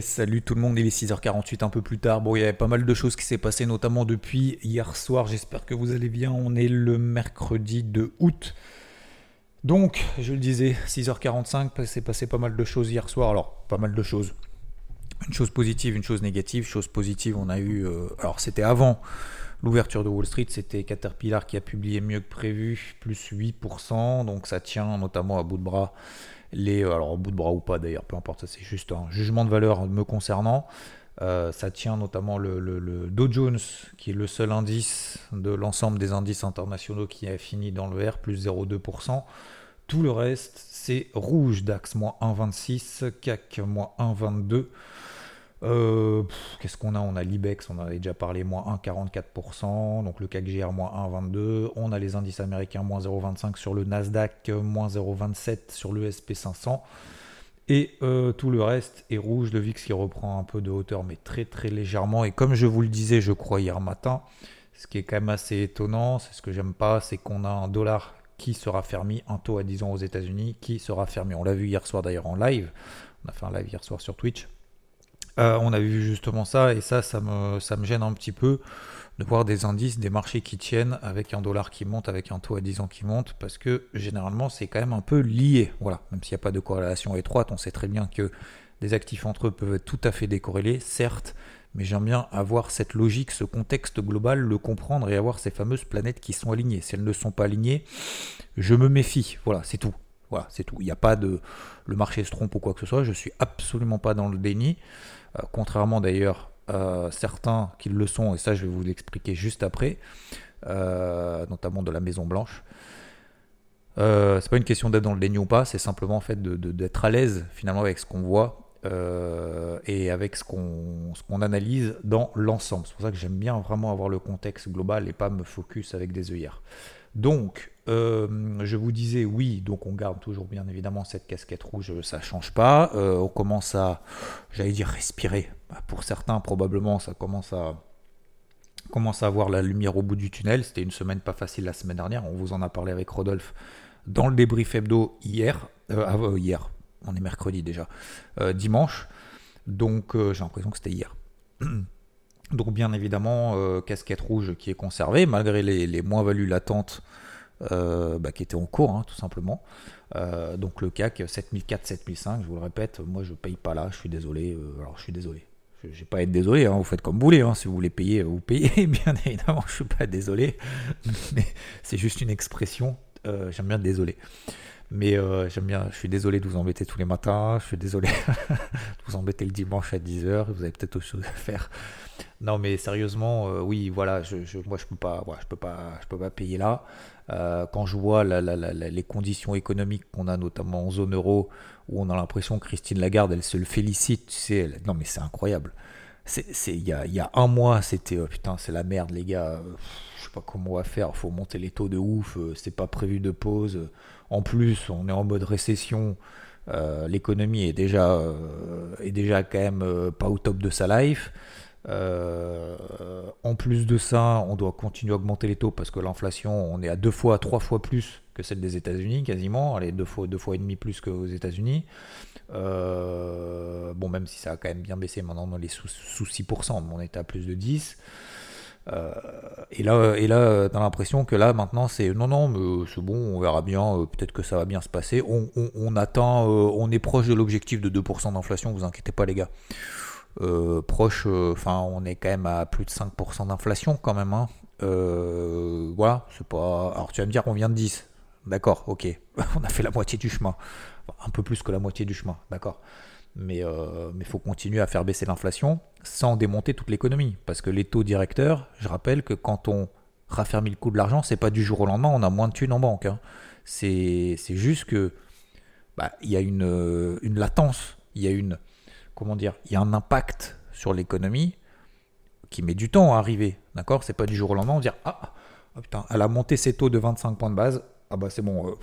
Salut tout le monde, il est 6h48 un peu plus tard. Bon, il y avait pas mal de choses qui s'est passé, notamment depuis hier soir. J'espère que vous allez bien. On est le mercredi de août. Donc, je le disais, 6h45, c'est passé pas mal de choses hier soir. Alors, pas mal de choses. Une chose positive, une chose négative. Chose positive, on a eu. Euh, alors, c'était avant l'ouverture de Wall Street. C'était Caterpillar qui a publié mieux que prévu, plus 8%. Donc, ça tient notamment à bout de bras les, euh, alors au bout de bras ou pas d'ailleurs, peu importe, ça c'est juste un jugement de valeur me concernant. Euh, ça tient notamment le, Dow Jones, qui est le seul indice de l'ensemble des indices internationaux qui a fini dans le vert, plus 0,2%. Tout le reste, c'est rouge. DAX moins 1,26, CAC moins 1,22. Euh, qu'est-ce qu'on a? On a l'IBEX, on en avait déjà parlé, moins 1,44%. Donc le CAC GR, moins 1,22. On a les indices américains, moins 0,25 sur le Nasdaq, moins 0,27 sur le SP500. Et euh, tout le reste est rouge. Le VIX qui reprend un peu de hauteur, mais très très légèrement. Et comme je vous le disais, je crois hier matin, ce qui est quand même assez étonnant, c'est ce que j'aime pas, c'est qu'on a un dollar qui sera fermé, un taux à 10 ans aux États-Unis qui sera fermé. On l'a vu hier soir d'ailleurs en live. On a fait un live hier soir sur Twitch. Euh, on a vu justement ça, et ça, ça me, ça me gêne un petit peu de voir des indices, des marchés qui tiennent avec un dollar qui monte, avec un taux à 10 ans qui monte, parce que généralement c'est quand même un peu lié. Voilà, même s'il n'y a pas de corrélation étroite, on sait très bien que des actifs entre eux peuvent être tout à fait décorrélés, certes, mais j'aime bien avoir cette logique, ce contexte global, le comprendre et avoir ces fameuses planètes qui sont alignées. Si elles ne sont pas alignées, je me méfie. Voilà, c'est tout. Voilà, c'est tout. Il n'y a pas de le marché se trompe ou quoi que ce soit. Je suis absolument pas dans le déni. Euh, contrairement d'ailleurs à certains qui le sont, et ça je vais vous l'expliquer juste après, euh, notamment de la Maison Blanche. Euh, c'est pas une question d'être dans le déni ou pas, c'est simplement en fait d'être à l'aise finalement avec ce qu'on voit et avec ce qu'on analyse dans l'ensemble. C'est pour ça que j'aime bien vraiment avoir le contexte global et pas me focus avec des œillères. Donc, euh, je vous disais oui, donc on garde toujours bien évidemment cette casquette rouge, ça change pas. Euh, on commence à, j'allais dire respirer. Bah, pour certains, probablement, ça commence à commence à voir la lumière au bout du tunnel. C'était une semaine pas facile la semaine dernière. On vous en a parlé avec Rodolphe dans le débrief hebdo hier. Euh, hier, on est mercredi déjà, dimanche. Donc j'ai l'impression que c'était hier. Donc bien évidemment, casquette rouge qui est conservée, malgré les, les moins-values latentes euh, bah, qui était en cours, hein, tout simplement. Euh, donc le CAC 7004, 7005, je vous le répète, moi je paye pas là, je suis désolé. Euh, alors je suis désolé. Je n'ai pas à être désolé, hein, vous faites comme vous voulez. Hein, si vous voulez payer, vous payez. Bien évidemment, je suis pas désolé. Mais c'est juste une expression. J'aime bien désolé. Mais j'aime bien, je suis désolé de vous embêter tous les matins, je suis désolé de vous embêter le dimanche à 10h, vous avez peut-être autre chose à faire. Non mais sérieusement, oui, voilà, je, moi je peux pas, je peux pas, peux pas payer là. Euh, quand je vois les conditions économiques qu'on a, notamment en zone euro, où on a l'impression que Christine Lagarde, elle se le félicite, tu sais, non mais c'est incroyable. Il y a, un mois, c'était oh, putain, c'est la merde, les gars. Je sais pas comment on va faire. Faut monter les taux de ouf. Euh, c'est pas prévu de pause. En plus, on est en mode récession. Euh, l'économie est déjà, est déjà quand même pas au top de sa life. Euh, en plus de ça, on doit continuer à augmenter les taux parce que l'inflation, on est à deux fois, trois fois plus que celle des États-Unis quasiment, elle est deux fois, deux fois et demi plus qu'aux États-Unis. Euh, bon, même si ça a quand même bien baissé maintenant, on est sous, sous 6%, on est à plus de 10. Euh, et là, et là, t'as l'impression que là, maintenant, c'est non, non, mais c'est bon, on verra bien, peut-être que ça va bien se passer. On, on, on attend, on est proche de l'objectif de 2% d'inflation, vous inquiétez pas, les gars. Euh, proche, euh, enfin on est quand même à plus de 5% d'inflation quand même. Hein. Euh, voilà, c'est pas. Alors tu vas me dire qu'on vient de 10. D'accord, ok. on a fait la moitié du chemin. un peu plus que la moitié du chemin, d'accord. Mais il faut continuer à faire baisser l'inflation sans démonter toute l'économie. Parce que les taux directeurs, je rappelle que quand on raffermit le coût de l'argent, c'est pas du jour au lendemain, on a moins de thunes en banque. Hein. C'est juste que bah, il y a une, une latence, il y a une comment dire, il y a un impact sur l'économie qui met du temps à arriver. D'accord? C'est pas du jour au lendemain, on dire ah, ah, putain, elle a monté ses taux de 25 points de base. Ah bah c'est bon, euh,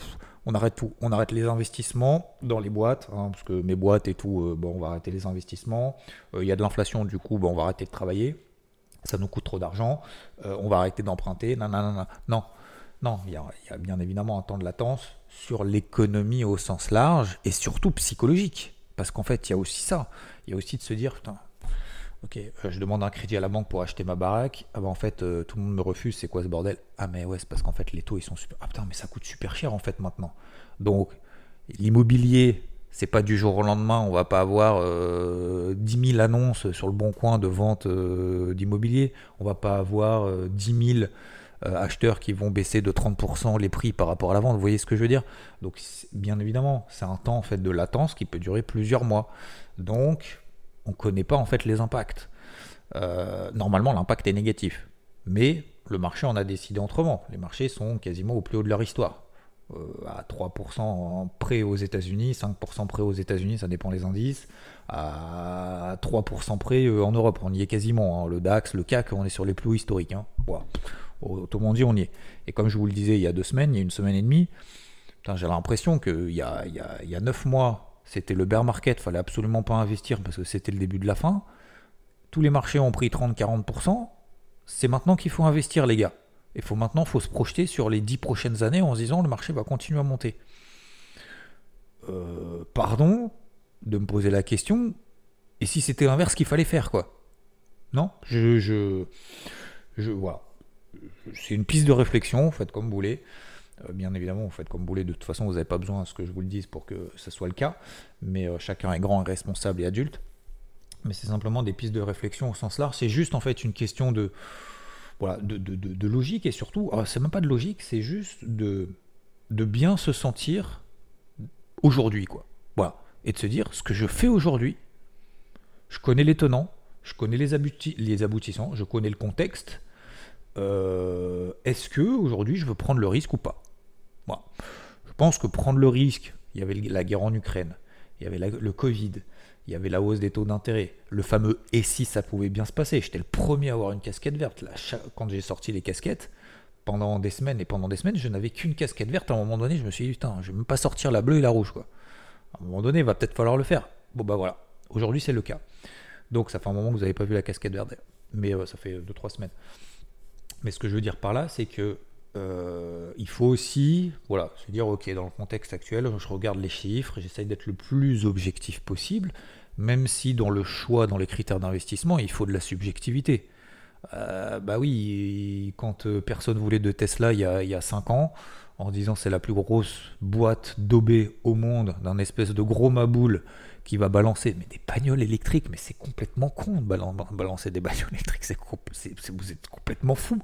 on arrête tout. On arrête les investissements dans les boîtes, hein, parce que mes boîtes et tout, euh, on va arrêter les investissements. Euh, il y a de l'inflation, du coup, bon, on va arrêter de travailler. Ça nous coûte trop d'argent. on va arrêter d'emprunter. Non, non, non, non. Non, il y, a, bien évidemment un temps de latence sur l'économie au sens large et surtout psychologique Parce qu'en fait, il y a aussi ça. Il y a aussi de se dire, putain, ok, euh, je demande un crédit à la banque pour acheter ma baraque. Ah bah en fait, euh, tout le monde me refuse, c'est quoi ce bordel? Ah mais ouais, c'est parce qu'en fait, les taux, ils sont super... Ah putain, mais ça coûte super cher en fait maintenant. Donc, l'immobilier, c'est pas du jour au lendemain, on va pas avoir euh, 10 000 annonces sur le bon coin de vente euh, d'immobilier, on va pas avoir 10 000 acheteurs qui vont baisser de 30% les prix par rapport à la vente, vous voyez ce que je veux dire? Donc bien évidemment, c'est un temps fait de latence qui peut durer plusieurs mois. Donc on ne connaît pas en fait les impacts. Euh, normalement, l'impact est négatif. Mais le marché en a décidé autrement. Les marchés sont quasiment au plus haut de leur histoire. Euh, à 3% près aux États-Unis, 5% près aux États-Unis, ça dépend des indices. À 3% près euh, en Europe, on y est quasiment. Hein. Le DAX, le CAC, on est sur les plus hauts historiques. Hein. Autrement dit, on y est. Et comme je vous le disais il y a deux semaines, il y a une semaine et demie, j'ai l'impression qu'il y a, il, y a, il y a 9 mois, c'était le bear market, fallait absolument pas investir parce que c'était le début de la fin. Tous les marchés ont pris 30-40%. C'est maintenant qu'il faut investir, les gars. Il faut maintenant faut se projeter sur les 10 prochaines années en se disant le marché va continuer à monter. Euh, pardon de me poser la question. Et si c'était l'inverse qu'il fallait faire, quoi? Non? Je. je, voilà. C'est une piste de réflexion, faites comme vous voulez. Euh, bien évidemment, vous faites comme vous voulez. De toute façon, vous n'avez pas besoin de ce que je vous le dise pour que ce soit le cas. Mais euh, chacun est grand, responsable et adulte. Mais c'est simplement des pistes de réflexion au sens large. C'est juste en fait une question de, voilà, de, logique et surtout, ah, c'est même pas de logique, c'est juste de, de bien se sentir aujourd'hui, quoi. Voilà. Et de se dire, ce que je fais aujourd'hui, je connais les tenants, je connais les, les aboutissants, je connais le contexte, euh, est-ce que aujourd'hui je veux prendre le risque ou pas? Moi, Je pense que prendre le risque, il y avait la guerre en Ukraine, il y avait le Covid, il y avait la hausse des taux d'intérêt, le fameux et si ça pouvait bien se passer? J'étais le premier à avoir une casquette verte. Là, quand j'ai sorti les casquettes, pendant des semaines et pendant des semaines, je n'avais qu'une casquette verte. À un moment donné, je me suis dit, putain, je vais même pas sortir la bleue et la rouge. À un moment donné, il va peut-être falloir le faire. Bon, bah voilà. Aujourd'hui, c'est le cas. Donc, ça fait un moment que vous n'avez pas vu la casquette verte. Mais euh, ça fait 2-3 semaines. Mais ce que je veux dire par là, c'est que euh, il faut aussi voilà, se dire, ok, dans le contexte actuel, je regarde les chiffres, j'essaye d'être le plus objectif possible, même si dans le choix, dans les critères d'investissement, il faut de la subjectivité. Euh, bah oui, quand euh, personne voulait de Tesla il y a, il y a 5 ans, en disant c'est la plus grosse boîte d'obé au monde, d'un espèce de gros maboule qui va balancer mais des bagnoles électriques, mais c'est complètement con de balancer des bagnoles électriques, c'est, vous êtes complètement fou.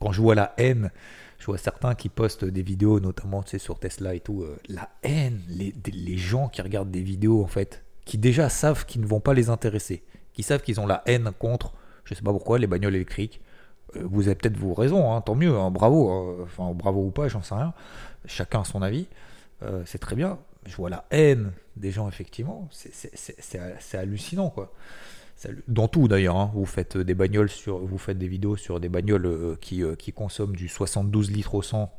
Quand je vois la haine, je vois certains qui postent des vidéos, notamment sur Tesla et tout, euh, la haine, les, les, gens qui regardent des vidéos en fait, qui déjà savent qu'ils ne vont pas les intéresser, qui savent qu'ils ont la haine contre, je sais pas pourquoi, les bagnoles électriques. Euh, vous avez peut-être vos raisons, hein, tant mieux, hein, bravo, hein, enfin bravo ou pas, j'en sais rien. Chacun a son avis, euh, c'est très bien je vois la haine des gens, effectivement. C'est hallucinant, quoi. Dans tout d'ailleurs, hein. vous faites des bagnoles vous faites des vidéos sur des bagnoles euh, qui, euh, qui, consomment du 72 litres au 100.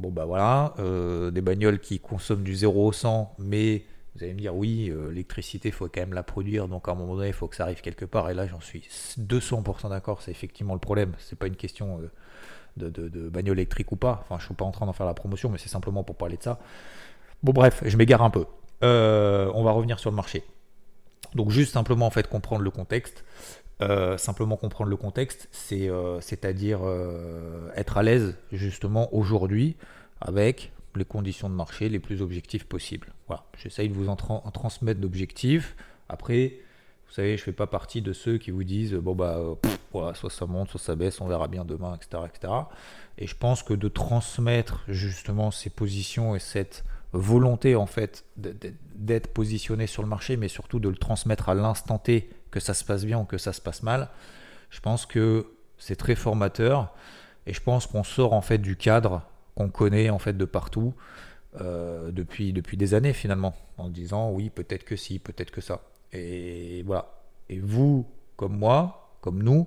Bon bah voilà, euh, des bagnoles qui consomment du 0 au 100, mais vous allez me dire oui, l'électricité, il faut quand même la produire, donc à un moment donné, il faut que ça arrive quelque part. Et là, j'en suis 200% d'accord, c'est effectivement le problème. C'est pas une question de, de, de, bagnole électrique ou pas. Enfin, je suis pas en train d'en faire la promotion, mais c'est simplement pour parler de ça. Bon bref, je m'égare un peu. Euh, on va revenir sur le marché. Donc juste simplement en fait comprendre le contexte. Euh, simplement comprendre le contexte, c'est euh, à dire être à l'aise justement aujourd'hui avec les conditions de marché les plus objectives possibles. Voilà, j'essaye de vous en, transmettre d'objectifs. Après, vous savez, je fais pas partie de ceux qui vous disent bon bah voilà, soit ça monte, soit ça baisse, on verra bien demain, etc., etc. Et je pense que de transmettre justement ces positions et cette volonté en fait d'être positionné sur le marché, mais surtout de le transmettre à l'instant T, que ça se passe bien ou que ça se passe mal, je pense que c'est très formateur et je pense qu'on sort en fait du cadre qu'on connaît en fait de partout euh, depuis, depuis des années finalement, en disant oui peut-être que si, peut-être que ça. Et voilà. Et vous, comme moi, comme nous,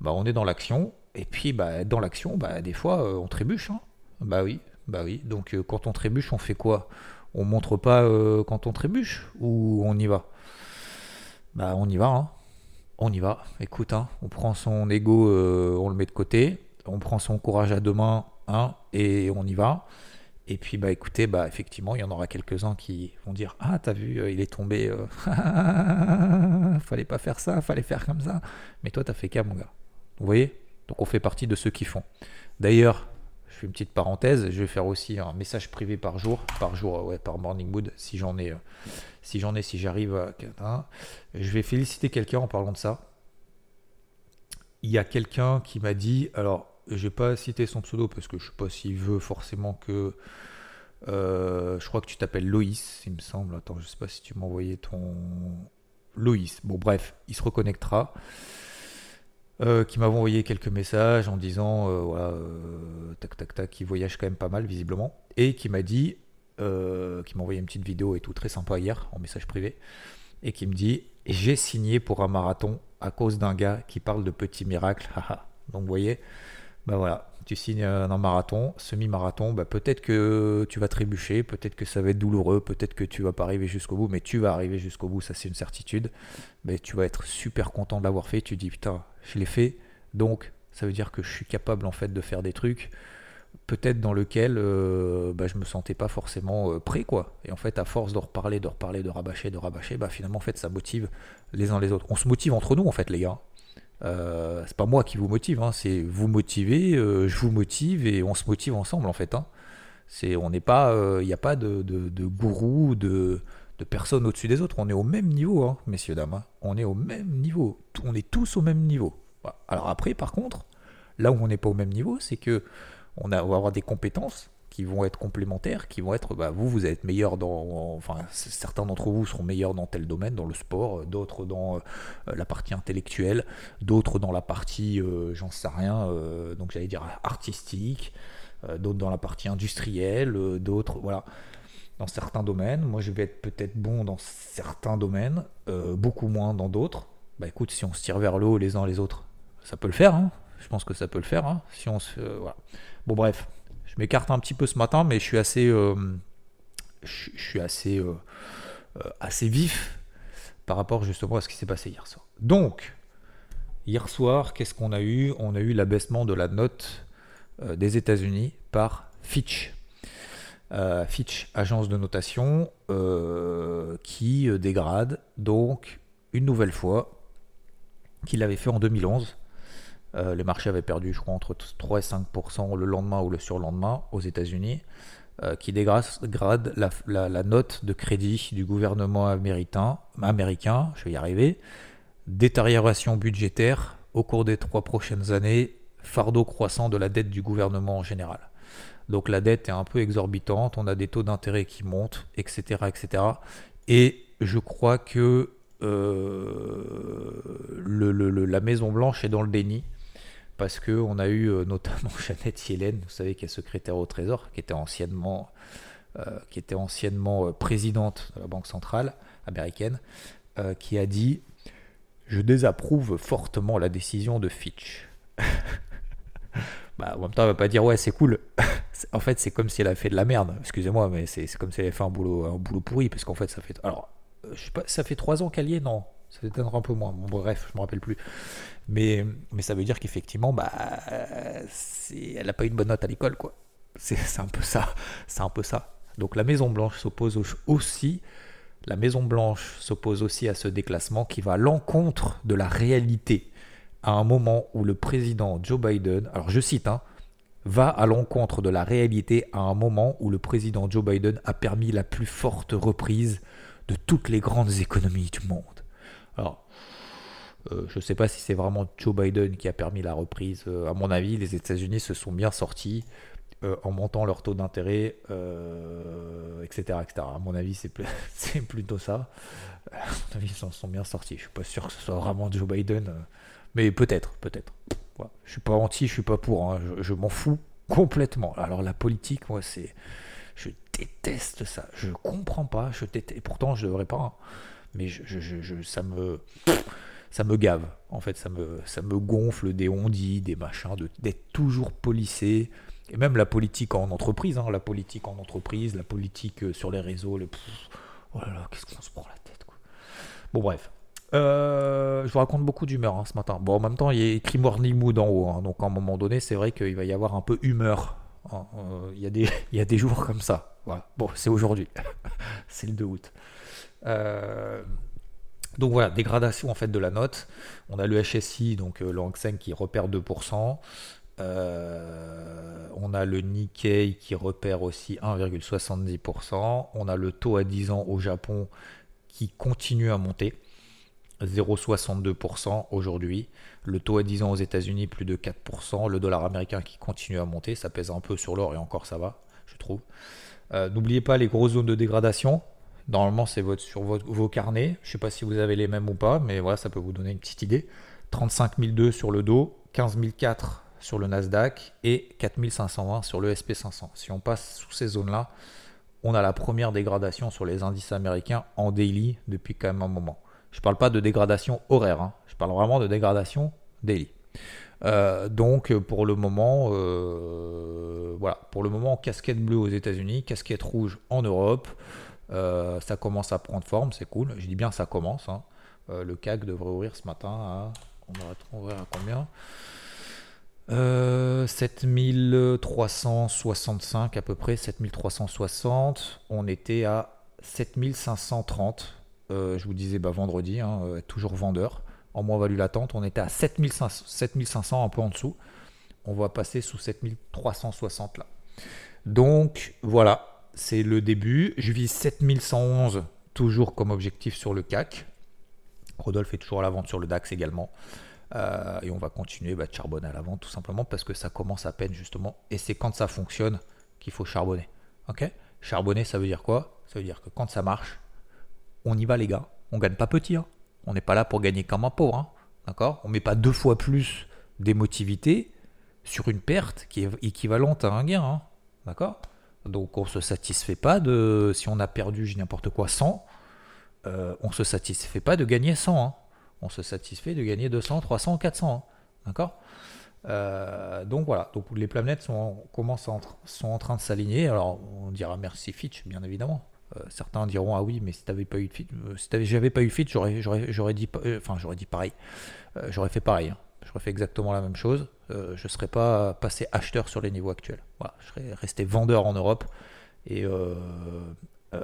bah, on est dans l'action. Et puis bah, dans l'action, bah, des fois euh, on trébuche. Hein. Bah oui, bah oui, donc euh, quand on trébuche, on fait quoi? On montre pas euh, quand on trébuche ou on y va? Bah on y va, hein. On y va. Écoute, hein, on prend son ego, euh, on le met de côté, on prend son courage à deux mains, hein, et on y va. Et puis, bah écoutez, bah effectivement, il y en aura quelques-uns qui vont dire Ah, t'as vu, il est tombé, fallait pas faire ça, fallait faire comme ça. Mais toi, t'as fait qu'à, mon gars. Vous voyez? Donc, on fait partie de ceux qui font. D'ailleurs, fais une petite parenthèse, je vais faire aussi un message privé par jour, par jour, ouais, par morning mood, si j'en ai, euh, si j'en ai, si j'arrive à. Je vais féliciter quelqu'un en parlant de ça. Il y a quelqu'un qui m'a dit, alors je pas citer son pseudo parce que je sais pas s'il veut forcément que. Euh, je crois que tu t'appelles Loïs, il me semble. Attends, je sais pas si tu m'as envoyé ton. Loïs. Bon, bref, il se reconnectera. Euh, qui m'avait envoyé quelques messages en disant euh, voilà, tac tac tac, il voyage quand même pas mal visiblement, et qui m'a dit, qui m'a envoyé une petite vidéo et tout très sympa hier en message privé, et qui me dit j'ai signé pour un marathon à cause d'un gars qui parle de petits miracles, donc vous voyez, bah voilà, tu signes un marathon, semi-marathon, bah peut-être que tu vas trébucher, peut-être que ça va être douloureux, peut-être que tu vas pas arriver jusqu'au bout, mais tu vas arriver jusqu'au bout, ça c'est une certitude. Mais tu vas être super content de l'avoir fait, tu dis putain, je l'ai fait, donc ça veut dire que je suis capable en fait de faire des trucs peut-être dans lequel euh, bah, je me sentais pas forcément euh, prêt quoi. Et en fait à force de reparler, de reparler, de rabâcher, de rabâcher, bah finalement en fait ça motive les uns les autres. On se motive entre nous en fait les gars. Euh, c'est pas moi qui vous motive, hein, c'est vous motiver, euh, je vous motive et on se motive ensemble en fait. Hein. C'est, on n'est pas, il euh, n'y a pas de, de, gourou, de, de personne au-dessus des autres. On est au même niveau, hein, messieurs dames. On est au même niveau. On est tous au même niveau. Alors après, par contre, là où on n'est pas au même niveau, c'est que on, a, on va avoir des compétences qui vont être complémentaires, qui vont être, bah, vous, vous êtes meilleur dans, enfin, certains d'entre vous seront meilleurs dans tel domaine, dans le sport, d'autres dans euh, la partie intellectuelle, d'autres dans la partie, euh, j'en sais rien, euh, donc j'allais dire artistique, d'autres dans la partie industrielle, d'autres, voilà, dans certains domaines. Moi, je vais être peut-être bon dans certains domaines, beaucoup moins dans d'autres. Bah écoute, si on se tire vers le haut les uns les autres, ça peut le faire, hein. je pense que ça peut le faire, hein. si on se, voilà. Bon bref, je m'écarte un petit peu ce matin, mais je suis assez, euh, je, suis assez, euh, euh, assez vif par rapport justement à ce qui s'est passé hier soir. Donc, hier soir, qu'est-ce qu'on a eu? On a eu l'abaissement de la note des États-Unis par Fitch. Fitch, agence de notation, qui dégrade donc une nouvelle fois, qu'il avait fait en 2011, euh, les marchés avaient perdu, je crois, entre 3 et 5% le lendemain ou le surlendemain aux États-Unis, euh, qui dégrade la, note de crédit du gouvernement américain, américain, je vais y arriver, détérioration budgétaire au cours des trois prochaines années, fardeau croissant de la dette du gouvernement en général. Donc la dette est un peu exorbitante, on a des taux d'intérêt qui montent, etc., etc. Et je crois que euh, la Maison Blanche est dans le déni parce qu'on a eu euh, notamment Jeannette Yellen, vous savez, qui est secrétaire au Trésor, qui était anciennement, euh, qui était anciennement euh, présidente de la Banque centrale américaine, qui a dit Je désapprouve fortement la décision de Fitch. bah, en même temps, elle va pas dire Ouais, c'est cool. en fait, c'est comme si elle a fait de la merde. Excusez-moi, mais c'est comme si elle avait fait un boulot, un boulot pourri, parce qu'en fait, ça fait. Alors, je sais pas, ça fait trois ans qu'elle y est, non? Ça être un peu moins. Bon, bref, je me rappelle plus. Mais, mais ça veut dire qu'effectivement, bah, elle n'a pas eu une bonne note à l'école, quoi. C'est un peu ça. C'est un peu ça. Donc la Maison Blanche s'oppose aussi. La Maison Blanche s'oppose aussi à ce déclassement qui va à l'encontre de la réalité. À un moment où le président Joe Biden, alors je cite, hein, va à l'encontre de la réalité à un moment où le président Joe Biden a permis la plus forte reprise de toutes les grandes économies du monde. Alors, euh, je ne sais pas si c'est vraiment Joe Biden qui a permis la reprise. Euh, à mon avis, les États-Unis se sont bien sortis euh, en montant leur taux d'intérêt, etc., etc. À mon avis, c'est, plutôt ça. À mon avis, ils s'en sont bien sortis. Je ne suis pas sûr que ce soit vraiment Joe Biden, mais peut-être, peut-être. Je Je suis pas anti, je suis pas pour. Hein. Je, m'en fous complètement. Alors la politique, moi, c'est, je déteste ça. Je comprends pas. Je déteste. Et pourtant, je devrais pas. Hein mais ça me ça me gave en fait ça me ça me gonfle des ondits des machins d'être toujours policé et même la politique en entreprise hein, la politique en entreprise la politique euh, sur les réseaux le oh là là qu'est-ce qu'on se prend la tête quoi. bon bref euh, je vous raconte beaucoup d'humeur hein, ce matin bon en même temps il y a écrit morning mood en haut hein, donc à un moment donné c'est vrai qu'il va y avoir un peu humeur Il y, a des, il y a des jours comme ça. Voilà. Bon, c'est aujourd'hui. c'est le 2 août. Donc voilà, dégradation en fait de la note. On a le HSI, donc le Hang Seng qui repère 2%. on a le Nikkei qui repère aussi 1,70%. On a le taux à 10 ans au Japon qui continue à monter. 0,62% aujourd'hui. Le taux à 10 ans aux États-Unis, plus de 4%. Le dollar américain qui continue à monter. Ça pèse un peu sur l'or et encore ça va, je trouve. Euh, n'oubliez pas les grosses zones de dégradation. Normalement, c'est votre, sur vos carnets. Je ne sais pas si vous avez les mêmes ou pas, mais voilà, ça peut vous donner une petite idée. 35 002 sur le dos, 15 004 sur le Nasdaq et 4520 sur le SP500. Si on passe sous ces zones-là, on a la première dégradation sur les indices américains en daily depuis quand même un moment. Je ne parle pas de dégradation horaire, hein. je parle vraiment de dégradation daily. Euh, donc pour le moment, euh, voilà, pour le moment, casquette bleue aux États-Unis, casquette rouge en Europe. Euh, ça commence à prendre forme, c'est cool. Je dis bien ça commence. Hein. le CAC devrait ouvrir ce matin à, on ouvrir à combien 7365 à peu près, 7360. On était à 7530 euh, je vous disais bah, vendredi, hein, euh, toujours vendeur. En moins-value latente, on était à 7500, 7500, un peu en dessous. On va passer sous 7360 là. Donc voilà, c'est le début. Je vis 7111 toujours comme objectif sur le CAC. Rodolphe est toujours à la vente sur le DAX également. Euh, et on va continuer bah, de charbonner à la vente tout simplement parce que ça commence à peine justement. Et c'est quand ça fonctionne qu'il faut charbonner. Ok? Charbonner, ça veut dire quoi? Ça veut dire que quand ça marche, on y va les gars. On gagne pas petit. Hein. On n'est pas là pour gagner comme un pauvre. Hein. D'accord? On met pas deux fois plus d'émotivité sur une perte qui est équivalente à un gain. Hein. D'accord? Donc on se satisfait pas de. Si on a perdu, n'importe quoi, 100, euh, on se satisfait pas de gagner 100. Hein. On se satisfait de gagner 200, 300, 400. D'accord? Euh, donc voilà, donc les planètes sont, commencent sont en train de s'aligner. Alors on dira merci Fitch, bien évidemment. Euh, certains diront ah oui mais si t'avais pas eu de fit, euh, si j'avais pas eu fit j'aurais dit enfin j'aurais dit pareil j'aurais fait pareil hein. j'aurais fait exactement la même chose je serais pas passé acheteur sur les niveaux actuels. Je serais resté vendeur en Europe et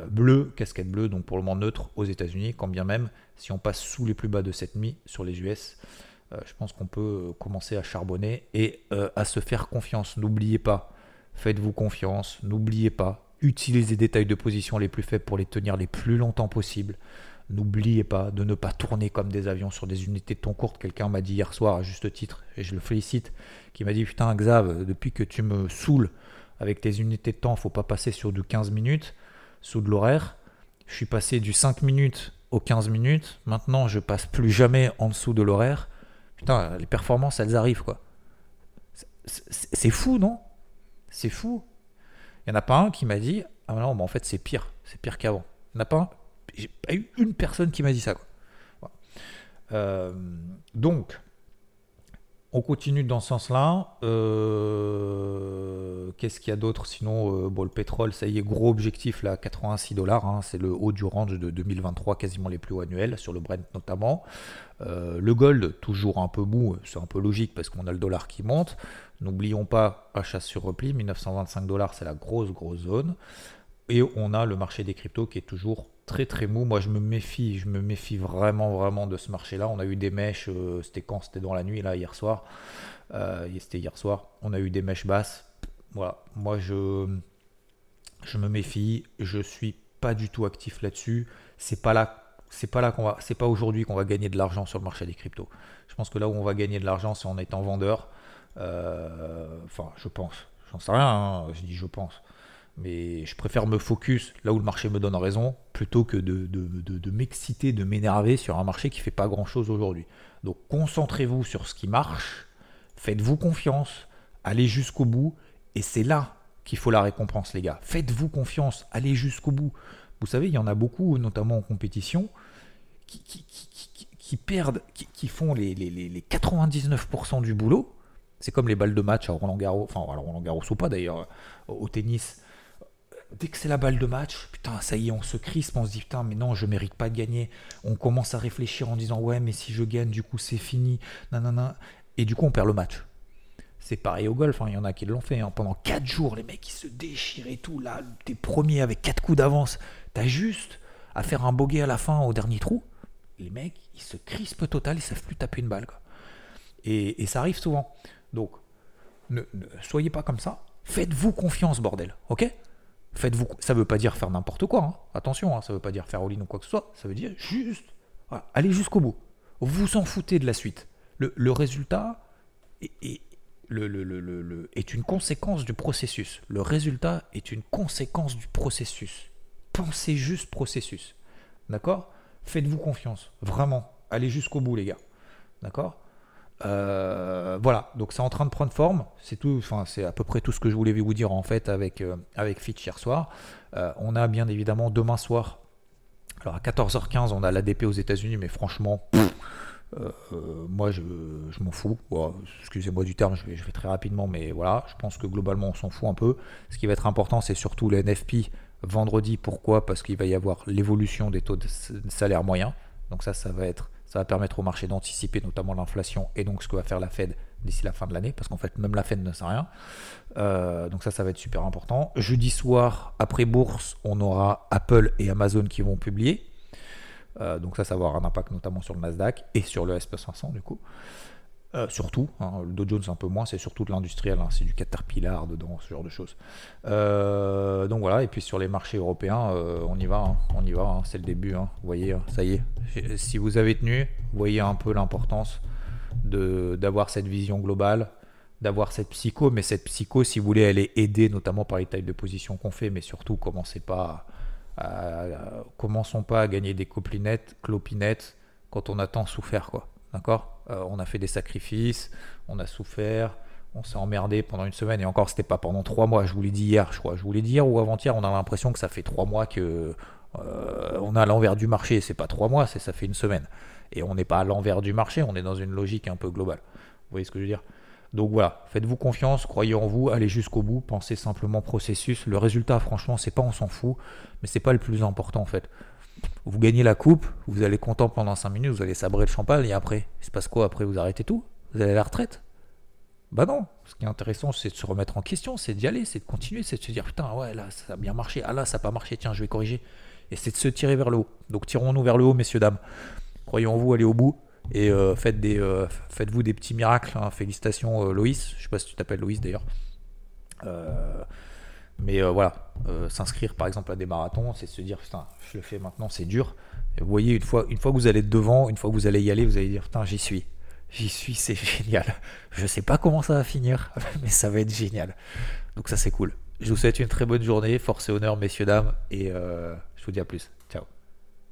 bleu casquette bleue donc pour le moment neutre aux États-Unis quand bien même si on passe sous les plus bas de cette nuit sur les US je pense qu'on peut commencer à charbonner et à se faire confiance. N'oubliez pas faites-vous confiance. N'oubliez pas Utilisez des tailles de position les plus faibles pour les tenir les plus longtemps possible. N'oubliez pas de ne pas tourner comme des avions sur des unités de ton courte. Quelqu'un m'a dit hier soir, à juste titre, et je le félicite, qui m'a dit Putain, Xav, depuis que tu me saoules avec tes unités de temps, faut pas passer sur du 15 minutes sous de l'horaire. Je suis passé du 5 minutes aux 15 minutes. Maintenant, je passe plus jamais en dessous de l'horaire. Putain, les performances, elles arrivent, quoi. C'est fou, non? C'est fou. Il n'y en a pas un qui m'a dit Ah non, mais en fait, c'est pire. C'est pire qu'avant. Il n'y en a pas un. J'ai pas eu une personne qui m'a dit ça. Euh, donc, on continue dans ce sens-là. Euh, qu'est-ce qu'il y a d'autre Sinon, euh, bon, le pétrole, ça y est, gros objectif là, 86 dollars. Hein, c'est le haut du range de 2023, quasiment les plus hauts annuels, sur le Brent notamment. le gold, toujours un peu mou, c'est un peu logique parce qu'on a le dollar qui monte. N'oublions pas, achat sur repli, 1925 dollars, c'est la grosse, grosse zone. Et on a le marché des cryptos qui est toujours très très mou. Moi je me méfie, je me méfie vraiment vraiment de ce marché-là. On a eu des mèches, euh, c'était quand? C'était dans la nuit là hier soir. Euh, c'était hier soir. On a eu des mèches basses. Voilà, moi je me méfie. Je suis pas du tout actif là-dessus. C'est pas là, c'est pas là qu'on va, c'est pas aujourd'hui qu'on va gagner de l'argent sur le marché des cryptos. Je pense que là où on va gagner de l'argent, c'est en étant vendeur. Euh, enfin, je pense. J'en sais rien, hein, je dis je pense. Mais je préfère me focus là où le marché me donne raison plutôt que de, de, m'exciter, de m'énerver sur un marché qui fait pas grand chose aujourd'hui. Donc concentrez-vous sur ce qui marche, faites-vous confiance, allez jusqu'au bout, et c'est là qu'il faut la récompense, les gars. Faites-vous confiance, allez jusqu'au bout. Vous savez, il y en a beaucoup, notamment en compétition, qui, qui, perdent, qui, font les, les, les 99% du boulot, c'est comme les balles de match à Roland Garros, enfin à Roland Garros ou pas d'ailleurs, au tennis. Dès que c'est la balle de match, putain, ça y est, on se crispe, on se dit putain, mais non, je mérite pas de gagner. On commence à réfléchir en disant ouais, mais si je gagne, du coup c'est fini, nanana. Et du coup, on perd le match. C'est pareil au golf, hein, il y en a qui l'ont fait. Hein. Pendant 4 jours, les mecs, ils se déchirent et tout. Là, t'es premier avec 4 coups d'avance. T'as juste à faire un bogey à la fin au dernier trou. Les mecs, ils se crispent total, ils savent plus taper une balle. Et, ça arrive souvent. Donc, ne, soyez pas comme ça. Faites-vous confiance, bordel. Ok? Faites-vous. Ça veut pas dire faire n'importe quoi. Hein. Attention, ça veut pas dire faire all-in ou quoi que ce soit. Ça veut dire juste allez jusqu'au bout. Vous en foutez de la suite. Le, résultat le, est une conséquence du processus. Le résultat est une conséquence du processus. Pensez juste processus. D'accord? Faites-vous confiance. Vraiment. Allez jusqu'au bout, les gars. D'accord? Euh, voilà, donc c'est en train de prendre forme. C'est tout, enfin c'est à peu près tout ce que je voulais vous dire en fait avec euh, avec Fitch hier soir. Euh, on a bien évidemment demain soir. Alors à 14h15 on a l'ADP aux États-Unis, mais franchement, moi, je, m'en fous. Excusez-moi du terme, je vais, très rapidement, mais voilà, je pense que globalement, on s'en fout un peu. Ce qui va être important, c'est surtout le NFP vendredi. Pourquoi? Parce qu'il va y avoir l'évolution des taux de salaire moyens. Donc ça, ça va être, ça va permettre au marché d'anticiper notamment l'inflation et donc ce que va faire la Fed d'ici la fin de l'année, parce qu'en fait, même la Fed ne sait rien. Euh, donc ça, ça va être super important. Jeudi soir, après bourse, on aura Apple et Amazon qui vont publier. Euh, donc ça, ça va avoir un impact notamment sur le Nasdaq et sur le SP500 du coup. Euh, surtout, hein, le Dow Jones un peu moins, c'est surtout de l'industriel, hein, c'est du Caterpillar dedans, ce genre de choses. Euh, donc voilà, et puis sur les marchés européens, on y va, hein, on y va, c'est le début, vous voyez, ça y est. Si vous avez tenu, vous voyez un peu l'importance d'avoir cette vision globale, d'avoir cette psycho, mais cette psycho, si vous voulez, elle est aidée notamment par les tailles de position qu'on fait, mais surtout, commencez pas commençons pas à gagner des coplinettes, clopinettes quand on a tant souffert, quoi. D'accord euh, On a fait des sacrifices, on a souffert, on s'est emmerdé pendant une semaine et encore c'était pas pendant trois mois. Je vous l'ai dit hier, je crois. Je vous l'ai dit hier ou avant-hier. On a l'impression que ça fait trois mois que euh, on est à l'envers du marché. C'est pas trois mois, c'est ça fait une semaine. Et on n'est pas à l'envers du marché. On est dans une logique un peu globale. Vous voyez ce que je veux dire? Donc voilà, faites-vous confiance, croyez en vous, allez jusqu'au bout, pensez simplement processus. Le résultat, franchement, c'est pas on s'en fout, mais c'est pas le plus important en fait. Vous gagnez la coupe, vous allez content pendant 5 minutes, vous allez sabrer le champagne et après, il se passe quoi Après, vous arrêtez tout? Vous allez à la retraite? Bah non, ce qui est intéressant, c'est de se remettre en question, c'est d'y aller, c'est de continuer, c'est de se dire putain, ouais, là, ça a bien marché, ah là, ça n'a pas marché, tiens, je vais corriger. Et c'est de se tirer vers le haut. Donc tirons-nous vers le haut, messieurs, dames. Croyez en vous, allez au bout. Et euh, euh, faites-vous des petits miracles. Hein. Félicitations, euh, Loïs. Je sais pas si tu t'appelles Loïs d'ailleurs. Mais voilà, s'inscrire par exemple à des marathons, c'est se dire putain, je le fais maintenant, c'est dur. Et vous voyez, une fois, une fois que vous allez devant, une fois que vous allez y aller, vous allez dire putain, j'y suis. J'y suis, c'est génial. Je sais pas comment ça va finir, mais ça va être génial. Donc ça c'est cool. Je vous souhaite une très bonne journée, force et honneur messieurs dames, et je vous dis à plus.